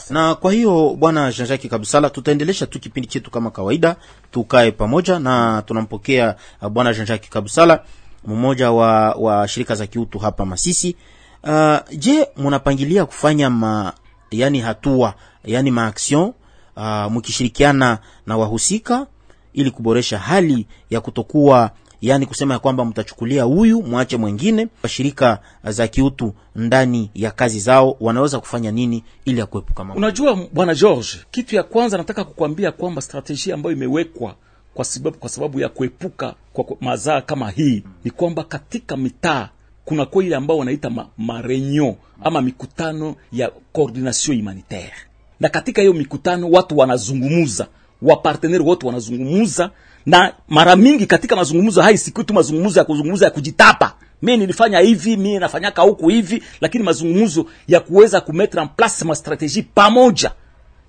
Na kwa hiyo bwana Jean-Jacques Kabisala, tutaendelesha tu kipindi chetu kama kawaida, tukae pamoja na tunampokea uh, bwana Jean-Jacques Kabisala, mmoja wa, wa shirika za kiutu hapa Masisi. Uh, je, munapangilia kufanya ma, yani hatua yani maaction uh, mkishirikiana na wahusika ili kuboresha hali ya kutokuwa yani kusema ya kwamba mtachukulia huyu mwache mwingine. Shirika za kiutu ndani ya kazi zao wanaweza kufanya nini ili ya kuepuka mambo Unajua bwana George, kitu ya kwanza nataka kukwambia kwamba strategia ambayo imewekwa kwa sababu, kwa sababu ya kuepuka kwa kwa mazaa kama hii ni kwamba katika mitaa kuna kwa ile ambao wanaita ma, marenyo ama mikutano ya coordination humanitaire, na katika hiyo mikutano watu wanazungumuza, waparteneri wote wanazungumuza, na mara mingi katika mazungumzo hai sikui tu mazungumzo ya kuzungumza ya kujitapa. Mi nilifanya hivi mi nafanyaka huku hivi lakini mazungumzo ya kuweza kumetre en place ma strategie pamoja.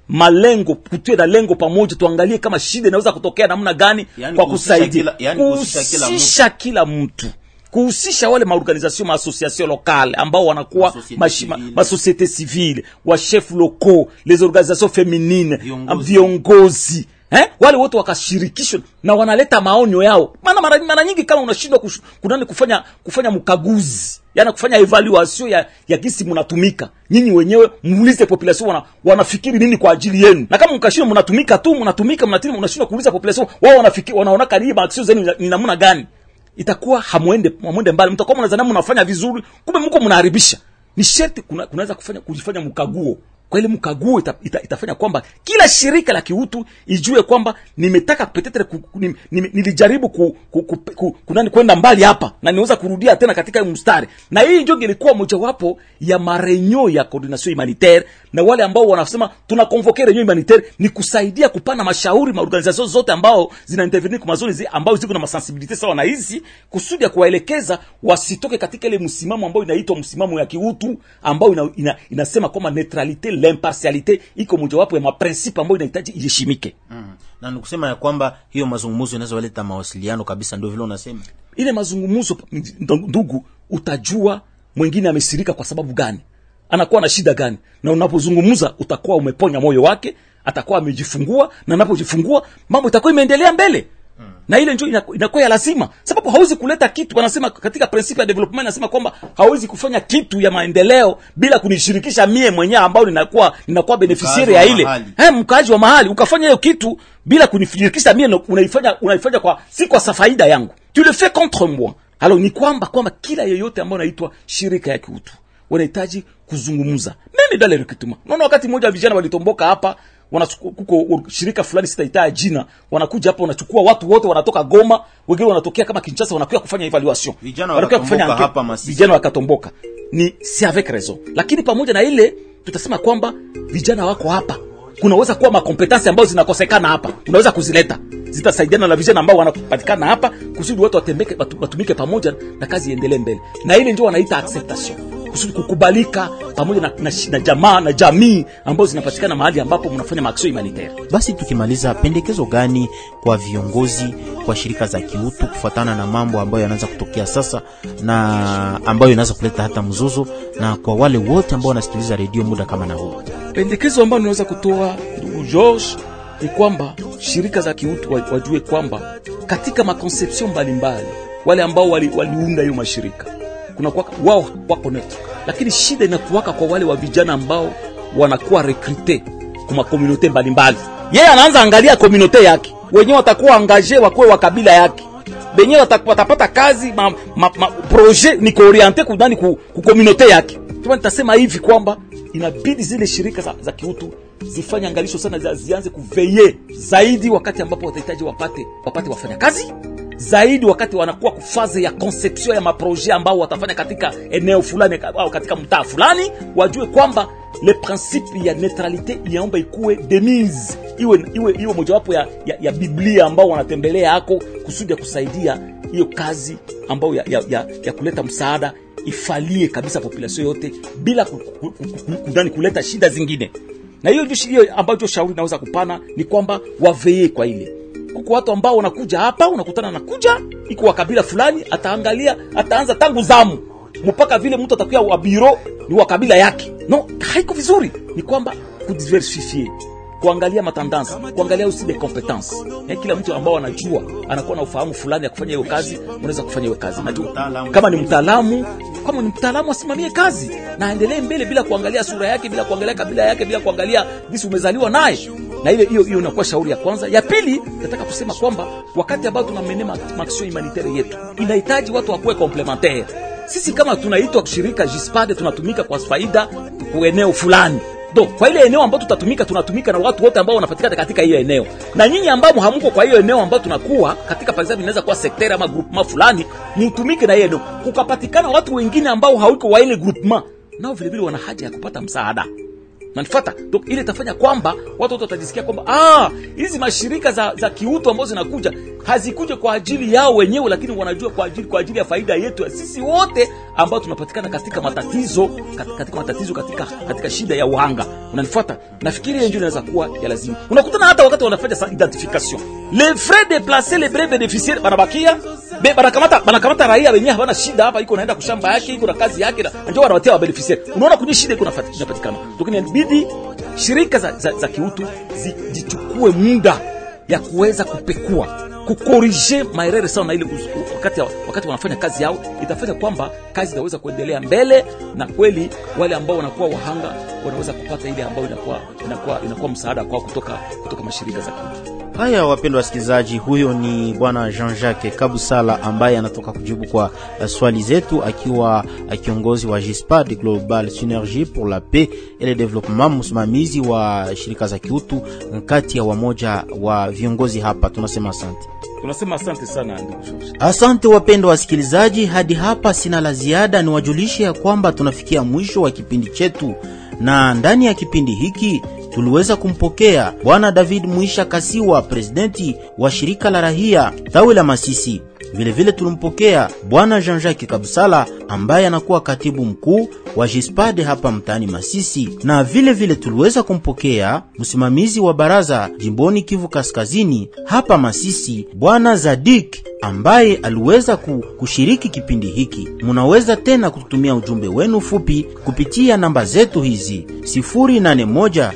Malengo kutue na lengo pamoja tuangalie kama shida inaweza kutokea namna gani Yani kwa kusaidia. yani kuhusisha kila mtu. kila mtu kuhusisha wale maorganisation maassociation locale ambao wanakuwa Masociété mashi- ma- civile. wa chef locaux les organisations féminines Viongozi. viongozi eh? wale wote wakashirikishwa na wanaleta maonyo yao maana mara, mara nyingi kama unashindwa kunani kufanya kufanya mkaguzi yani kufanya evaluation ya, ya gisi mnatumika nyinyi wenyewe muulize population wana, wanafikiri nini kwa ajili yenu na kama mkashindwa mnatumika tu mnatumika mnatini mnashindwa kuuliza population wao wanafikiri wanaonaka hii maaction zenu ni namna gani itakuwa hamwende hamwende mbali. Mtakuwa mnazana mnafanya vizuri kumbe mko mnaharibisha. Ni sherti kuna, kunaweza kufanya kujifanya mkaguo. Kwa ile mkaguo ita, ita, itafanya kwamba kila shirika la kiutu ijue kwamba nimetaka petetre ku, nim, nim, nilijaribu ku, ku, ku, ku, kunani kwenda mbali hapa na niweza kurudia tena katika mstari. Na hii ndio ilikuwa mojawapo ya marenyo ya coordination humanitaire na wale ambao wanasema tuna convoke reunion humanitaire ni kusaidia kupana mashauri maorganization zote ambao zina intervenir kwa mazoni zi, ambao ziko na masensibilite sawa na hizi kusudi ya kuwaelekeza wasitoke katika ile msimamo ambao inaitwa msimamo ya kiutu ambao ina, ina, inasema kwamba neutralite l'impartialite iko mojawapo ya maprincipe ambayo inahitaji iheshimike. Mm. na nikusema ya kwamba hiyo mazungumzo inaweza waleta mawasiliano kabisa, ndio vile unasema. Ile mazungumzo ndugu utajua mwingine amesirika kwa sababu gani anakuwa na shida gani? Na unapozungumza utakuwa umeponya moyo wake atakuwa amejifungua na anapojifungua mambo itakuwa imeendelea mbele. Hmm. na ile njo inakuwa ya lazima. Sababu hauwezi kuleta kitu wanasema katika principle ya development anasema kwamba hauwezi kufanya kitu ya maendeleo bila kunishirikisha mie mwenyewe ambao ninakuwa ninakuwa beneficiary ya ile. eh, mkaaji wa mahali. Ukafanya hiyo kitu bila kunishirikisha mie unaifanya unaifanya kwa si kwa faida yangu. Tu le fais contre moi. Alors ni kwamba kwamba kila yeyote ambao anaitwa shirika ya kiutu wanahitaji kuzungumza. Mimi dale recruitment Naona wakati mmoja vijana walitomboka hapa kuko shirika fulani sitaitaa jina wanakuja hapa wanachukua watu wote wanatoka Goma wengine wanatokea kama Kinshasa wanakuja kufanya evaluation. Vijana Wanakuja kufanya hapa Masisi. vijana wakatomboka. Ni si avec raison. Lakini pamoja na ile tutasema kwamba vijana wako hapa. Kunaweza kuwa makompetansi ambazo zinakosekana hapa. Unaweza kuzileta. Zitasaidiana na vijana ambao wanapatikana hapa kusudi watu watembeke watumike pamoja na kazi iendelee mbele. Na ile ndio wanaita acceptation kusudi kukubalika pamoja na, na, na jamaa na jamii ambazo zinapatikana mahali ambapo mnafanya maaksio humanitaire Basi tukimaliza, pendekezo gani kwa viongozi kwa shirika za kiutu kufuatana na mambo ambayo yanaanza kutokea sasa na ambayo inaweza kuleta hata mzozo, na kwa wale wote ambao wanasikiliza redio muda kama na huu? pendekezo ambayo ninaweza kutoa ndugu George ni kwamba shirika za kiutu wajue kwamba katika makonsepsion mbalimbali wale ambao waliunda wali waliunda hiyo mashirika kuna kwa, wao wako neto, lakini shida inatuwaka kwa wale wa vijana ambao wanakuwa rekrute kwa makomunote mbalimbali. Yeye anaanza angalia komunote yake, wenyewe watakuwa angaje wakuwe wa kabila yake benye watapata kazi ma, ma, ma, projet ni kuoriente kudani ku, ku communauté yake. Tuma nitasema hivi kwamba inabidi zile shirika za, za kiutu zifanye angalisho sana, zianze kuveye zaidi wakati ambapo watahitaji wapate wapate wafanyakazi zaidi wakati wanakuwa kufaze ya conception ya maproje ambao watafanya katika eneo fulani au katika mtaa fulani, wajue kwamba le principe ya neutralite inaomba ikuwe demise, iwe iwe iwe mojawapo ya, ya, ya Biblia ambao wanatembelea hako kusudi ya kusaidia hiyo kazi ambayo ya, ya, ya, ya kuleta msaada ifalie kabisa population yote bila ku- ku- ku- ku- kudani kuleta shida zingine. Na hiyo ndio ambacho shauri naweza kupana ni kwamba waveye kwa ile kuko watu ambao wanakuja hapa, unakutana nakuja iko wa kabila fulani, ataangalia ataanza tangu zamu mpaka vile mtu atakuwa wa biro ni wa kabila yake. No, haiko vizuri. Ni kwamba kudiversifier kuangalia matandansi, kuangalia usi de competence. Eh, kila mtu ambao anajua anakuwa na ufahamu fulani ya kufanya hiyo kazi, unaweza kufanya hiyo kazi. Najua kama ni mtaalamu, kama ni mtaalamu asimamie kazi na aendelee mbele bila kuangalia sura yake, bila kuangalia kabila yake, bila kuangalia jinsi umezaliwa naye. Na ile hiyo hiyo inakuwa shauri ya kwanza. Ya pili, nataka kusema kwamba wakati ambao tunamenema maksio humanitaire yetu, inahitaji watu wakuwe complementaire. Sisi kama tunaitwa shirika Jispade, tunatumika kwa faida kwa eneo fulani do kwa ile eneo ambao tutatumika tunatumika na watu wote ambao wanapatikana katika hiyo eneo, na nyinyi ambao hamko kwa hiyo eneo ambao tunakuwa katika pazari, inaweza kuwa sekta ama groupement fulani, ni utumike na hiyo. Kukapatikana watu wengine ambao hawiko wa ile groupement, nao vile vile wana haja ya kupata msaada nanifata donc ile itafanya kwamba watu wote watajisikia kwamba ah, hizi mashirika za, za kiutu ambazo zinakuja hazikuja kwa ajili yao wenyewe, lakini wanajua kwa ajili, kwa ajili ya faida yetu ya sisi wote ambao tunapatikana katika matatizo katika matatizo katika, katika shida ya uhanga. Unanifuata? Nafikiri hiyo ndio inaweza kuwa ya lazima. Unakutana hata wakati wanafanya identification les frais déplacés les vrais bénéficiaires banabakia be banakamata banakamata raia wenyewe hawana shida hapa, iko naenda kushamba yake, iko na kazi yake, na ndio wanawatia wa beneficiaire. Unaona kuna shida iko inapatikana, lakini inabidi shirika za, za, za kiutu zijichukue muda ya kuweza kupekua kukorije maerere sawa na ile wakati, wakati wanafanya kazi yao, itafanya kwamba kazi itaweza kuendelea mbele, na kweli wale ambao wanakuwa wahanga wanaweza kupata ile ambayo inakuwa, inakuwa, inakuwa msaada kwao kutoka, kutoka mashirika za kiutu. Haya, wapendwa wasikilizaji, huyo ni bwana Jean-Jacques Kabusala ambaye anatoka kujibu kwa uh, swali zetu akiwa uh, kiongozi wa GISPAD Global Synergy pour la Paix et le Développement, msimamizi wa shirika za kiutu kati ya wamoja wa viongozi hapa. Tunasema asante. Tunasema asante sana ndugu. Asante wapendwa wasikilizaji, hadi hapa sina la ziada. Niwajulishe ya kwamba tunafikia mwisho wa kipindi chetu, na ndani ya kipindi hiki tuliweza kumpokea bwana David Mwisha Kasiwa, presidenti wa shirika la rahia tawi la Masisi. Vilevile tulimpokea bwana Jean-Jacques Kabusala ambaye anakuwa katibu mkuu wa Jispade hapa mtaani Masisi, na vile vile tuliweza kumpokea msimamizi wa baraza jimboni Kivu Kaskazini hapa Masisi, bwana Zadik ambaye aliweza ku- kushiriki kipindi hiki. Munaweza tena kututumia ujumbe wenu fupi kupitia namba zetu hizi 081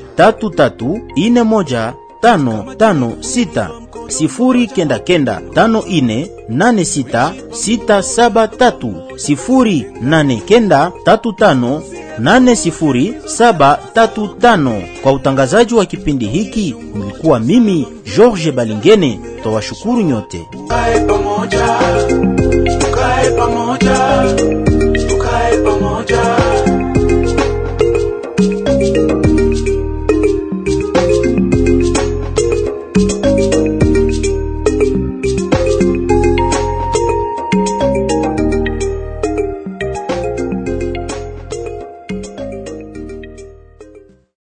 33 41 556 sifuri kenda kenda tano ine nane sita sita saba tatu sifuri nane kenda tatu tano nane sifuri saba tatu tano. Kwa utangazaji wa kipindi hiki mlikuwa mimi George Balingene. Twawashukuru nyote. Tukae pamoja, tukae pamoja,